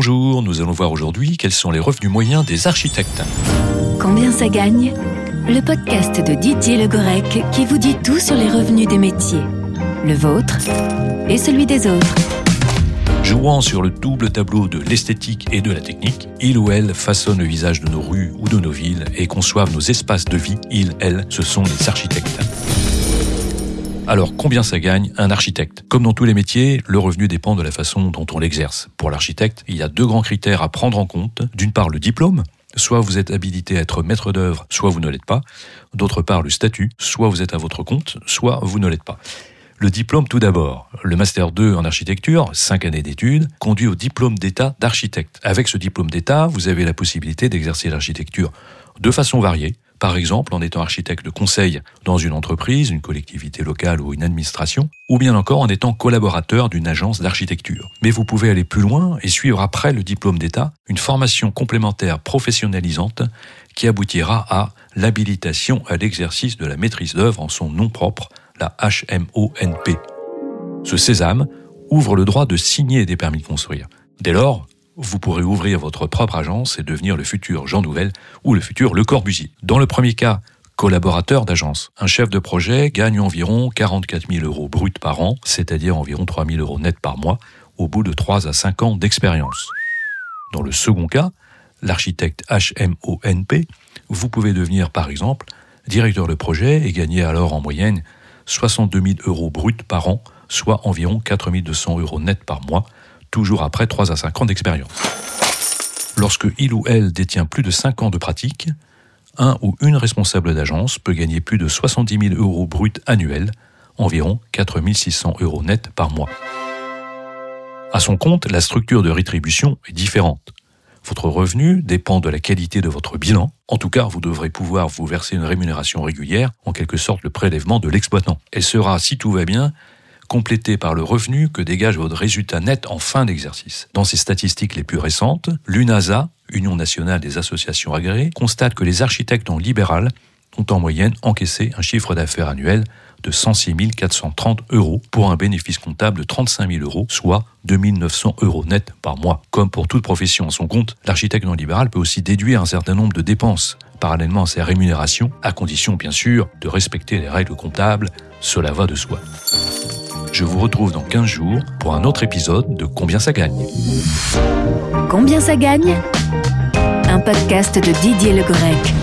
Bonjour, nous allons voir aujourd'hui quels sont les revenus moyens des architectes. Combien ça gagne Le podcast de Didier Legorec qui vous dit tout sur les revenus des métiers. Le vôtre et celui des autres. Jouant sur le double tableau de l'esthétique et de la technique, il ou elle façonne le visage de nos rues ou de nos villes et conçoivent nos espaces de vie. Il, elle, ce sont les architectes. Alors, combien ça gagne un architecte? Comme dans tous les métiers, le revenu dépend de la façon dont on l'exerce. Pour l'architecte, il y a deux grands critères à prendre en compte. D'une part, le diplôme. Soit vous êtes habilité à être maître d'œuvre, soit vous ne l'êtes pas. D'autre part, le statut. Soit vous êtes à votre compte, soit vous ne l'êtes pas. Le diplôme tout d'abord. Le Master 2 en architecture, 5 années d'études, conduit au diplôme d'État d'architecte. Avec ce diplôme d'État, vous avez la possibilité d'exercer l'architecture de façon variée. Par exemple, en étant architecte de conseil dans une entreprise, une collectivité locale ou une administration, ou bien encore en étant collaborateur d'une agence d'architecture. Mais vous pouvez aller plus loin et suivre après le diplôme d'État une formation complémentaire professionnalisante qui aboutira à l'habilitation à l'exercice de la maîtrise d'œuvre en son nom propre la HMONP. Ce sésame ouvre le droit de signer des permis de construire. Dès lors, vous pourrez ouvrir votre propre agence et devenir le futur Jean Nouvel ou le futur Le Corbusier. Dans le premier cas, collaborateur d'agence. Un chef de projet gagne environ 44 000 euros bruts par an, c'est-à-dire environ 3 000 euros net par mois, au bout de 3 à 5 ans d'expérience. Dans le second cas, l'architecte HMONP, vous pouvez devenir par exemple directeur de projet et gagner alors en moyenne 62 000 euros bruts par an, soit environ 4 200 euros net par mois, toujours après 3 à 5 ans d'expérience. Lorsque il ou elle détient plus de 5 ans de pratique, un ou une responsable d'agence peut gagner plus de 70 000 euros bruts annuels, environ 4 600 euros net par mois. À son compte, la structure de rétribution est différente. Votre revenu dépend de la qualité de votre bilan. En tout cas, vous devrez pouvoir vous verser une rémunération régulière, en quelque sorte le prélèvement de l'exploitant. Elle sera, si tout va bien, complétée par le revenu que dégage votre résultat net en fin d'exercice. Dans ses statistiques les plus récentes, l'UNASA, Union nationale des associations agréées, constate que les architectes en libéral ont en moyenne encaissé un chiffre d'affaires annuel de 106 430 euros pour un bénéfice comptable de 35 000 euros, soit 2 900 euros net par mois. Comme pour toute profession à son compte, l'architecte non libéral peut aussi déduire un certain nombre de dépenses parallèlement à ses rémunérations, à condition bien sûr de respecter les règles comptables, cela va de soi. Je vous retrouve dans 15 jours pour un autre épisode de Combien ça gagne. Combien ça gagne? Un podcast de Didier Le Grec.